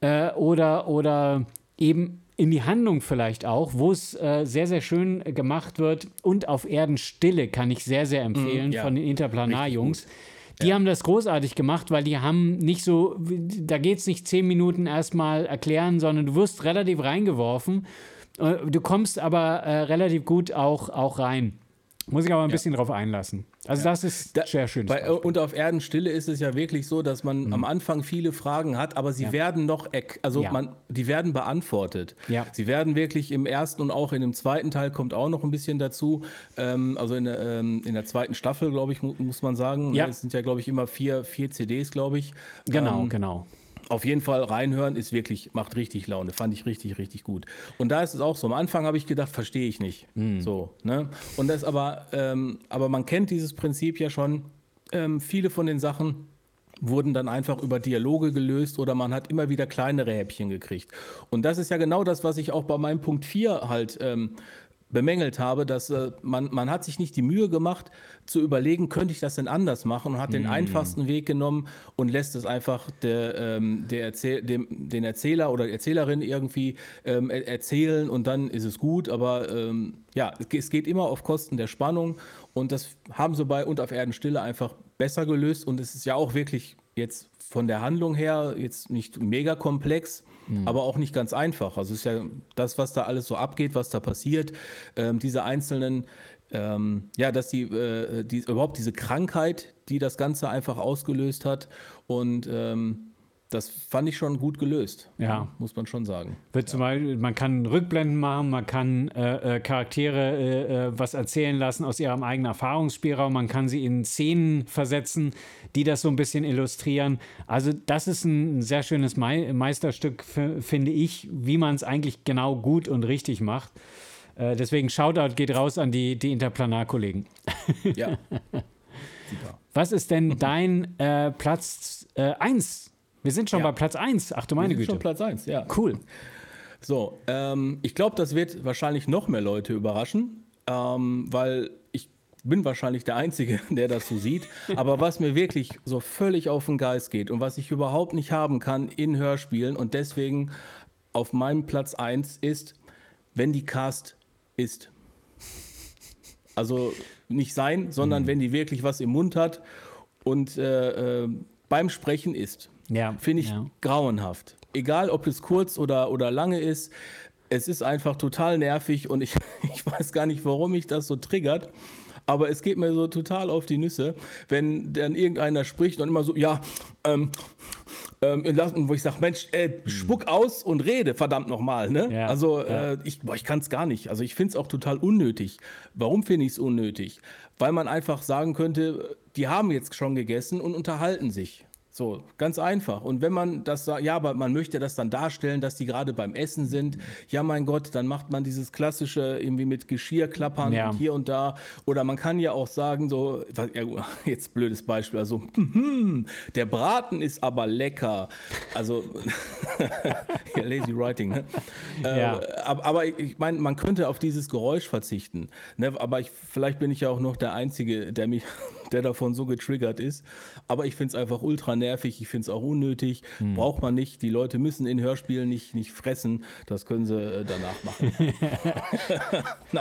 äh, oder, oder eben in die Handlung vielleicht auch, wo es äh, sehr, sehr schön gemacht wird. Und auf Erden Stille kann ich sehr, sehr empfehlen mm, ja. von den Interplanar-Jungs. Die ja. haben das großartig gemacht, weil die haben nicht so, da geht es nicht zehn Minuten erstmal erklären, sondern du wirst relativ reingeworfen. Äh, du kommst aber äh, relativ gut auch, auch rein. Muss ich aber ein bisschen drauf einlassen. Also ja. das ist da, sehr schön. Bei, und auf Erdenstille ist es ja wirklich so, dass man mhm. am Anfang viele Fragen hat, aber sie ja. werden noch, also ja. man, die werden beantwortet. Sie werden wirklich im ersten und auch in dem zweiten Teil kommt auch noch ein bisschen dazu. Ähm, also in, ähm, in der zweiten Staffel, glaube ich, mu muss man sagen. Ja. Es sind ja, glaube ich, immer vier, vier CDs, glaube ich. Genau, ähm, genau auf jeden Fall reinhören ist wirklich, macht richtig Laune. Fand ich richtig, richtig gut. Und da ist es auch so. Am Anfang habe ich gedacht, verstehe ich nicht. Mm. So, ne? Und das aber, ähm, aber man kennt dieses Prinzip ja schon. Ähm, viele von den Sachen wurden dann einfach über Dialoge gelöst oder man hat immer wieder kleinere Häppchen gekriegt. Und das ist ja genau das, was ich auch bei meinem Punkt 4 halt ähm, bemängelt habe, dass äh, man, man hat sich nicht die Mühe gemacht, zu überlegen, könnte ich das denn anders machen und hat den einfachsten Weg genommen und lässt es einfach der, ähm, der Erzähl dem, den Erzähler oder Erzählerin irgendwie ähm, er erzählen und dann ist es gut. Aber ähm, ja, es geht immer auf Kosten der Spannung und das haben sie bei Und auf Erden Stille einfach besser gelöst und es ist ja auch wirklich jetzt von der Handlung her jetzt nicht mega komplex, mhm. aber auch nicht ganz einfach. Also es ist ja das, was da alles so abgeht, was da passiert, ähm, diese einzelnen, ähm, ja, dass die, äh, die, überhaupt diese Krankheit, die das Ganze einfach ausgelöst hat und ähm, das fand ich schon gut gelöst. Ja. Muss man schon sagen. Wird zum Beispiel, man kann Rückblenden machen, man kann äh, äh, Charaktere äh, äh, was erzählen lassen aus ihrem eigenen Erfahrungsspielraum, man kann sie in Szenen versetzen, die das so ein bisschen illustrieren. Also, das ist ein sehr schönes Me Meisterstück, finde ich, wie man es eigentlich genau gut und richtig macht. Äh, deswegen Shoutout geht raus an die, die Interplanar-Kollegen. Ja. Super. Was ist denn dein Platz 1 wir sind schon ja. bei Platz 1. Ach du meine Wir sind Güte. schon Platz 1, ja. Cool. So, ähm, ich glaube, das wird wahrscheinlich noch mehr Leute überraschen, ähm, weil ich bin wahrscheinlich der Einzige, der das so sieht. Aber was mir wirklich so völlig auf den Geist geht und was ich überhaupt nicht haben kann in Hörspielen und deswegen auf meinem Platz 1 ist, wenn die Cast ist. Also nicht sein, sondern mhm. wenn die wirklich was im Mund hat und äh, äh, beim Sprechen ist. Ja. Finde ich ja. grauenhaft. Egal, ob es kurz oder, oder lange ist. Es ist einfach total nervig und ich, ich weiß gar nicht, warum mich das so triggert. Aber es geht mir so total auf die Nüsse, wenn dann irgendeiner spricht und immer so, ja, ähm, ähm, wo ich sage, Mensch, äh, spuck aus und rede, verdammt nochmal. Ne? Ja, also ja. Äh, ich, ich kann es gar nicht. Also ich finde es auch total unnötig. Warum finde ich es unnötig? Weil man einfach sagen könnte, die haben jetzt schon gegessen und unterhalten sich. So, ganz einfach. Und wenn man das sagt, ja, aber man möchte das dann darstellen, dass die gerade beim Essen sind, ja, mein Gott, dann macht man dieses klassische irgendwie mit Geschirrklappern ja. und hier und da. Oder man kann ja auch sagen, so, jetzt blödes Beispiel, also, der Braten ist aber lecker. Also, lazy writing, ne? Ja. Äh, aber, ich meine, man könnte auf dieses Geräusch verzichten. Ne? Aber ich, vielleicht bin ich ja auch noch der Einzige, der mich der davon so getriggert ist. Aber ich finde es einfach ultra nervig, ich finde es auch unnötig. Hm. Braucht man nicht. Die Leute müssen in Hörspielen nicht, nicht fressen. Das können sie äh, danach machen.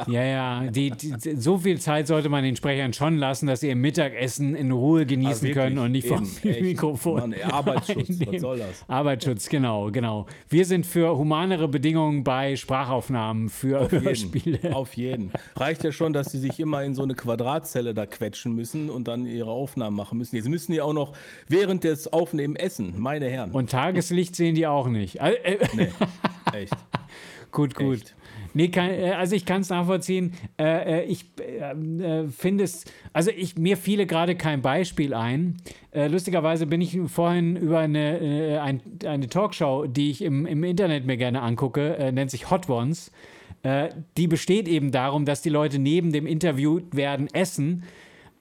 ja, ja. Die, die, so viel Zeit sollte man den Sprechern schon lassen, dass sie ihr Mittagessen in Ruhe genießen ah, können und nicht vom Mikrofon. Mann, ey, Arbeitsschutz, was soll das? Arbeitsschutz, genau, genau. Wir sind für humanere Bedingungen bei Sprachaufnahmen für Auf Hörspiele. Jeden. Auf jeden. Reicht ja schon, dass sie sich immer in so eine Quadratzelle da quetschen müssen und dann ihre Aufnahmen machen müssen. Jetzt müssen die auch noch während des Aufnehmen essen, meine Herren. Und Tageslicht sehen die auch nicht. Äh, nee, echt. gut, gut. Echt. Nee, kann, äh, also ich kann es nachvollziehen. Äh, äh ich äh, finde es, also ich, mir fiele gerade kein Beispiel ein. Äh, lustigerweise bin ich vorhin über eine, ein, eine Talkshow, die ich im, im Internet mir gerne angucke, nennt sich Hot Ones. die besteht eben darum, dass die Leute neben dem Interview werden essen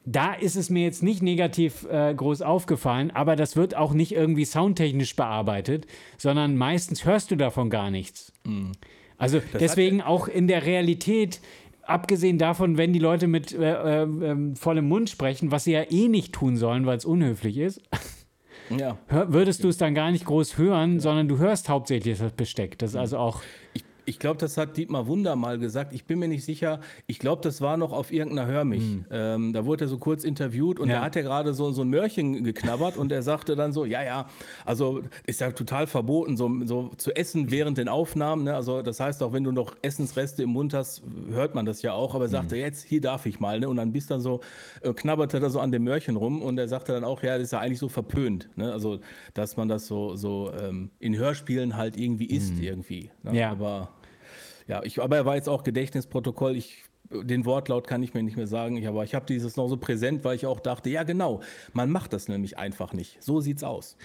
da ist es mir jetzt nicht negativ äh, groß aufgefallen, aber das wird auch nicht irgendwie soundtechnisch bearbeitet, sondern meistens hörst du davon gar nichts. Mhm. Also das deswegen auch in der Realität, abgesehen davon, wenn die Leute mit äh, äh, vollem Mund sprechen, was sie ja eh nicht tun sollen, weil es unhöflich ist. Ja. würdest du es dann gar nicht groß hören, ja. sondern du hörst hauptsächlich das Besteck. Das ist also auch. Ich ich glaube, das hat Dietmar Wunder mal gesagt. Ich bin mir nicht sicher. Ich glaube, das war noch auf irgendeiner Hörmich. Mhm. Ähm, da wurde er so kurz interviewt und ja. da hat er gerade so, so ein Mörchen geknabbert und er sagte dann so: Ja, ja, also ist ja total verboten, so, so zu essen während den Aufnahmen. Ne? Also, das heißt auch, wenn du noch Essensreste im Mund hast, hört man das ja auch. Aber er sagte: mhm. Jetzt, hier darf ich mal. Ne? Und dann bist dann so, äh, knabberte er so an dem Mörchen rum und er sagte dann auch: Ja, das ist ja eigentlich so verpönt. Ne? Also, dass man das so, so ähm, in Hörspielen halt irgendwie isst, mhm. irgendwie. Ne? Ja. Aber ja, ich, aber er war jetzt auch Gedächtnisprotokoll. Ich, den Wortlaut kann ich mir nicht mehr sagen, ich, aber ich habe dieses noch so präsent, weil ich auch dachte, ja genau, man macht das nämlich einfach nicht. So sieht's aus.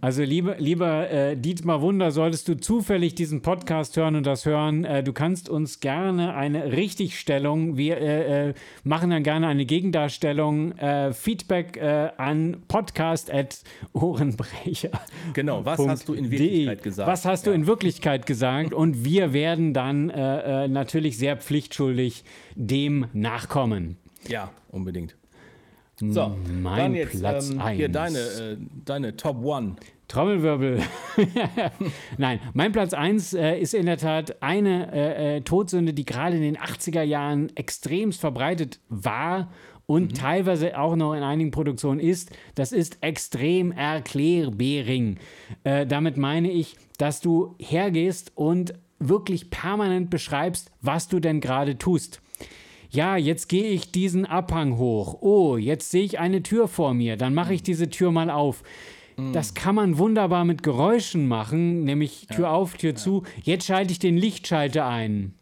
Also lieber, lieber äh, Dietmar Wunder, solltest du zufällig diesen Podcast hören und das hören, äh, du kannst uns gerne eine Richtigstellung, wir äh, äh machen dann gerne eine Gegendarstellung, äh, Feedback äh, an podcast.ohrenbrecher. Genau, was hast du in Wirklichkeit gesagt? Was hast ja. du in Wirklichkeit gesagt? Und wir werden dann natürlich sehr pflichtschuldig dem nachkommen. Ja, unbedingt. So, mein dann jetzt Platz ähm, hier deine, äh, deine Top One. Trommelwirbel. Nein, mein Platz 1 äh, ist in der Tat eine äh, äh, Todsünde, die gerade in den 80er Jahren extremst verbreitet war und mhm. teilweise auch noch in einigen Produktionen ist. Das ist extrem erklärbering. Äh, damit meine ich, dass du hergehst und wirklich permanent beschreibst, was du denn gerade tust ja, jetzt gehe ich diesen Abhang hoch. Oh, jetzt sehe ich eine Tür vor mir. Dann mache ich diese Tür mal auf. Mm. Das kann man wunderbar mit Geräuschen machen, nämlich Tür ja. auf, Tür ja. zu. Jetzt schalte ich den Lichtschalter ein.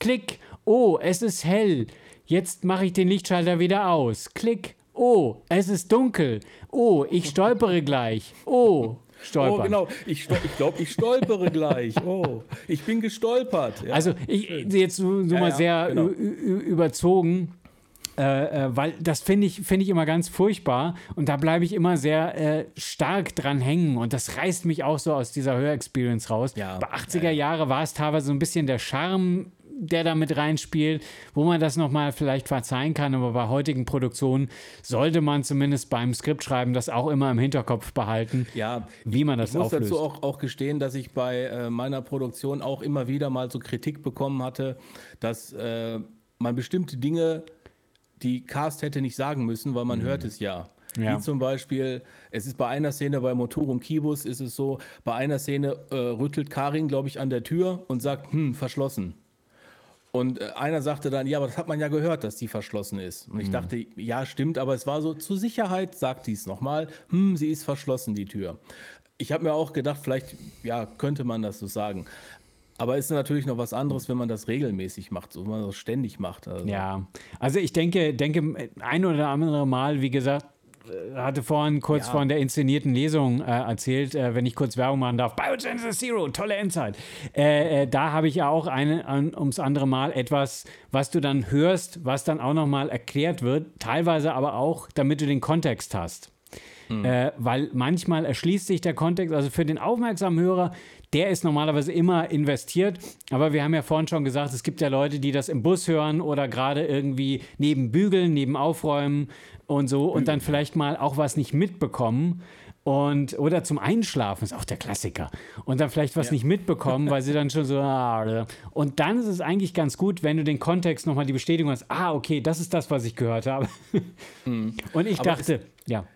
Klick. Oh, es ist hell. Jetzt mache ich den Lichtschalter wieder aus. Klick. Oh, es ist dunkel. Oh, ich stolpere gleich. Oh, Stolpern. Oh, genau. Ich, ich glaube, ich stolpere gleich. Oh, ich bin gestolpert. Ja. Also, ich, jetzt so, so ja, mal sehr genau. überzogen. Äh, äh, weil das finde ich, find ich immer ganz furchtbar und da bleibe ich immer sehr äh, stark dran hängen und das reißt mich auch so aus dieser Hörexperience raus. Ja, Bei 80er ja. Jahre war es teilweise so ein bisschen der Charme der da mit reinspielt, wo man das nochmal vielleicht verzeihen kann, aber bei heutigen Produktionen sollte man zumindest beim Skriptschreiben das auch immer im Hinterkopf behalten, ja, wie man das auflöst. Ich muss dazu auch, auch gestehen, dass ich bei äh, meiner Produktion auch immer wieder mal so Kritik bekommen hatte, dass äh, man bestimmte Dinge, die Cast hätte nicht sagen müssen, weil man mhm. hört es ja. Ja. Wie zum Beispiel, es ist bei einer Szene bei Motorum Kibus ist es so, bei einer Szene äh, rüttelt Karin, glaube ich, an der Tür und sagt, hm, verschlossen. Und äh, einer sagte dann, ja, aber das hat man ja gehört, dass die verschlossen ist. Und ich mhm. dachte, ja, stimmt, aber es war so, zur Sicherheit sagt dies nochmal, hm, sie ist verschlossen, die Tür. Ich habe mir auch gedacht, vielleicht, ja, könnte man das so sagen. Aber es ist natürlich noch was anderes, wenn man das regelmäßig macht, so wenn man das ständig macht. Also. Ja, also ich denke, denke ein oder andere Mal, wie gesagt, äh, hatte vorhin kurz ja. von der inszenierten Lesung äh, erzählt, äh, wenn ich kurz Werbung machen darf. Biogenesis Zero, tolle Endzeit. Äh, äh da habe ich ja auch eine, an, ums andere Mal etwas, was du dann hörst, was dann auch nochmal erklärt wird, teilweise aber auch, damit du den Kontext hast. Mhm. Äh, weil manchmal erschließt sich der Kontext, also für den aufmerksamen Hörer, der ist normalerweise immer investiert. Aber wir haben ja vorhin schon gesagt, es gibt ja Leute, die das im Bus hören oder gerade irgendwie neben Bügeln, neben Aufräumen und so und dann vielleicht mal auch was nicht mitbekommen. Und, oder zum Einschlafen ist auch der Klassiker. Und dann vielleicht was ja. nicht mitbekommen, weil sie dann schon so. Ah, und dann ist es eigentlich ganz gut, wenn du den Kontext nochmal die Bestätigung hast, ah, okay, das ist das, was ich gehört habe. Mhm. Und ich Aber dachte, ja.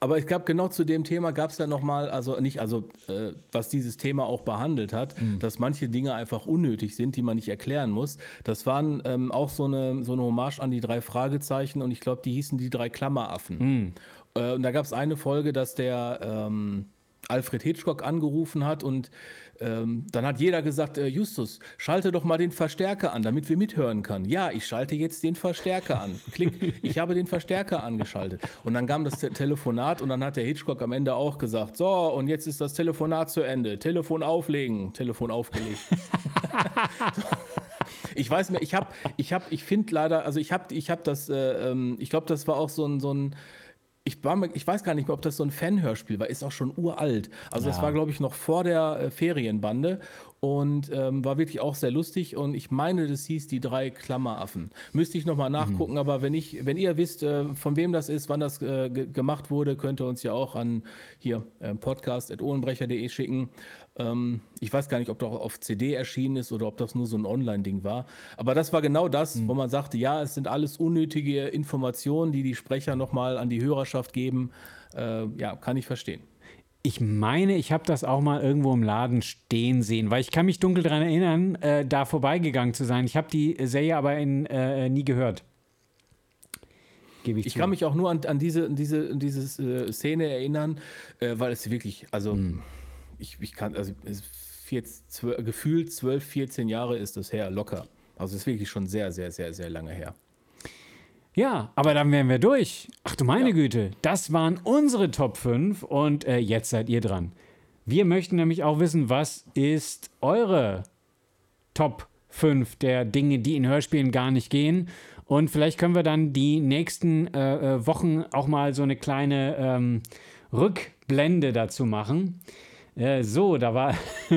Aber ich glaube, genau zu dem Thema gab es dann nochmal, also nicht, also äh, was dieses Thema auch behandelt hat, mhm. dass manche Dinge einfach unnötig sind, die man nicht erklären muss. Das waren ähm, auch so eine, so eine Hommage an die drei Fragezeichen und ich glaube, die hießen die drei Klammeraffen. Mhm. Äh, und da gab es eine Folge, dass der ähm, Alfred Hitchcock angerufen hat und ähm, dann hat jeder gesagt, äh, Justus, schalte doch mal den Verstärker an, damit wir mithören können. Ja, ich schalte jetzt den Verstärker an. Klick, ich habe den Verstärker angeschaltet. Und dann kam das Te Telefonat und dann hat der Hitchcock am Ende auch gesagt, so, und jetzt ist das Telefonat zu Ende. Telefon auflegen. Telefon aufgelegt. ich weiß mir, ich habe, ich habe, ich finde leider, also ich habe, ich habe das, äh, ähm, ich glaube, das war auch so ein, so ein ich, war, ich weiß gar nicht mehr, ob das so ein Fanhörspiel war, ist auch schon uralt. Also ja. das war, glaube ich, noch vor der äh, Ferienbande und ähm, war wirklich auch sehr lustig. Und ich meine, das hieß die drei Klammeraffen. Müsste ich nochmal nachgucken, mhm. aber wenn ich, wenn ihr wisst, äh, von wem das ist, wann das äh, gemacht wurde, könnt ihr uns ja auch an hier äh, podcast.ohrenbrecher.de schicken. Ähm, ich weiß gar nicht, ob das auf CD erschienen ist oder ob das nur so ein Online-Ding war. Aber das war genau das, mhm. wo man sagte, ja, es sind alles unnötige Informationen, die die Sprecher nochmal an die Hörerschaft geben. Äh, ja, kann ich verstehen. Ich meine, ich habe das auch mal irgendwo im Laden stehen sehen, weil ich kann mich dunkel daran erinnern, äh, da vorbeigegangen zu sein. Ich habe die Serie aber in, äh, nie gehört. Gebe ich ich kann mich auch nur an, an diese, an diese, an diese äh, Szene erinnern, äh, weil es wirklich, also hm. Ich, ich kann, also jetzt zwölf, gefühlt 12, 14 Jahre ist das her, locker. Also es ist wirklich schon sehr, sehr, sehr, sehr lange her. Ja, aber dann wären wir durch. Ach du meine Güte, das waren unsere Top 5 und äh, jetzt seid ihr dran. Wir möchten nämlich auch wissen, was ist eure Top 5 der Dinge, die in Hörspielen gar nicht gehen. Und vielleicht können wir dann die nächsten äh, äh Wochen auch mal so eine kleine ähm, Rückblende dazu machen. Äh, so, da war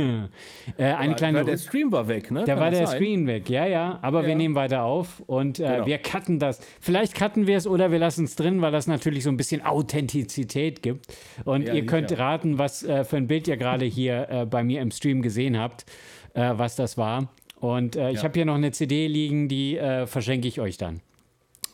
äh, eine kleine. Der Stream war weg, ne? Da war der sein? Screen weg, ja, ja. Aber ja. wir nehmen weiter auf und äh, genau. wir cutten das. Vielleicht cutten wir es oder wir lassen es drin, weil das natürlich so ein bisschen Authentizität gibt. Und ja, ihr könnt raten, was äh, für ein Bild ihr gerade hier äh, bei mir im Stream gesehen habt, äh, was das war. Und ich ja. habe hier noch eine CD liegen, die verschenke ich euch dann.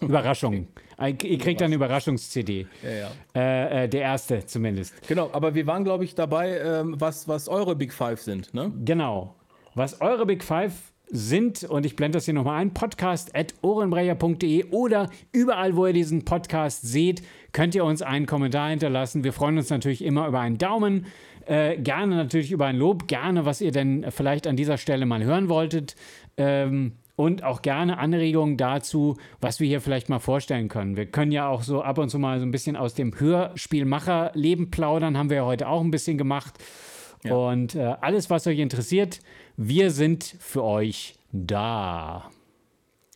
Überraschung. Ihr kriegt dann eine Überraschungs-CD. Ja, ja. Äh, äh, der erste zumindest. Genau, aber wir waren, glaube ich, dabei, ähm, was, was eure Big Five sind, ne? Genau. Was eure Big Five sind, und ich blende das hier nochmal ein, podcast.ohrenbrecher.de oder überall, wo ihr diesen Podcast seht, könnt ihr uns einen Kommentar hinterlassen. Wir freuen uns natürlich immer über einen Daumen, äh, gerne natürlich über ein Lob, gerne, was ihr denn vielleicht an dieser Stelle mal hören wolltet. Ähm, und auch gerne Anregungen dazu, was wir hier vielleicht mal vorstellen können. Wir können ja auch so ab und zu mal so ein bisschen aus dem Hörspielmacherleben plaudern, haben wir ja heute auch ein bisschen gemacht. Ja. Und äh, alles, was euch interessiert, wir sind für euch da.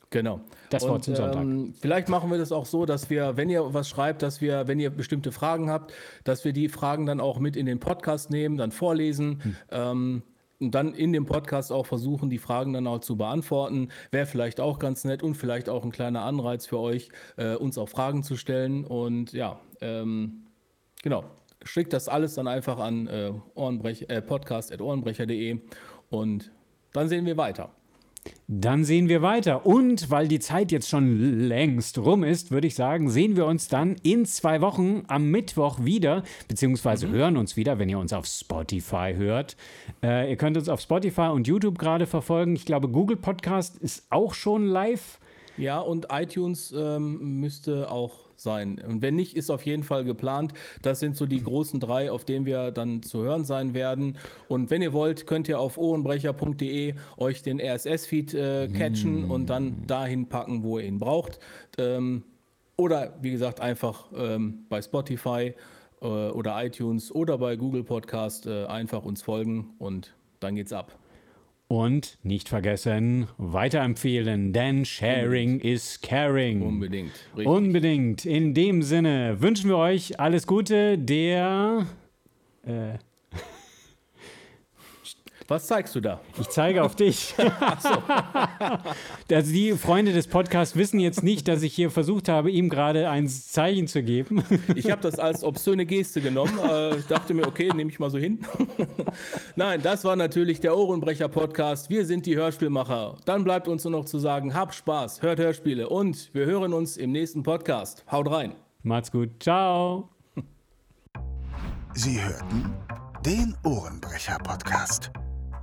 Genau. Das Wort zum Sonntag. Ähm, vielleicht machen wir das auch so, dass wir, wenn ihr was schreibt, dass wir, wenn ihr bestimmte Fragen habt, dass wir die Fragen dann auch mit in den Podcast nehmen, dann vorlesen. Hm. Ähm, und dann in dem Podcast auch versuchen, die Fragen dann auch zu beantworten. Wäre vielleicht auch ganz nett und vielleicht auch ein kleiner Anreiz für euch, äh, uns auch Fragen zu stellen. Und ja, ähm, genau. Schickt das alles dann einfach an äh, äh, podcast.ohrenbrecher.de und dann sehen wir weiter. Dann sehen wir weiter. Und weil die Zeit jetzt schon längst rum ist, würde ich sagen, sehen wir uns dann in zwei Wochen am Mittwoch wieder, beziehungsweise mhm. hören uns wieder, wenn ihr uns auf Spotify hört. Äh, ihr könnt uns auf Spotify und YouTube gerade verfolgen. Ich glaube, Google Podcast ist auch schon live. Ja, und iTunes ähm, müsste auch sein. Und wenn nicht, ist auf jeden Fall geplant. Das sind so die großen drei, auf denen wir dann zu hören sein werden. Und wenn ihr wollt, könnt ihr auf ohrenbrecher.de euch den RSS-Feed äh, catchen mm. und dann dahin packen, wo ihr ihn braucht. Ähm, oder wie gesagt, einfach ähm, bei Spotify äh, oder iTunes oder bei Google Podcast äh, einfach uns folgen und dann geht's ab. Und nicht vergessen, weiterempfehlen, denn Sharing Unbedingt. is Caring. Unbedingt. Richtig. Unbedingt. In dem Sinne wünschen wir euch alles Gute, der äh, was zeigst du da? Ich zeige auf dich. Ach so. also die Freunde des Podcasts wissen jetzt nicht, dass ich hier versucht habe, ihm gerade ein Zeichen zu geben. Ich habe das als obszöne Geste genommen. Äh, ich dachte mir, okay, nehme ich mal so hin. Nein, das war natürlich der Ohrenbrecher-Podcast. Wir sind die Hörspielmacher. Dann bleibt uns nur noch zu sagen, habt Spaß, hört Hörspiele und wir hören uns im nächsten Podcast. Haut rein. Macht's gut. Ciao. Sie hörten den Ohrenbrecher-Podcast.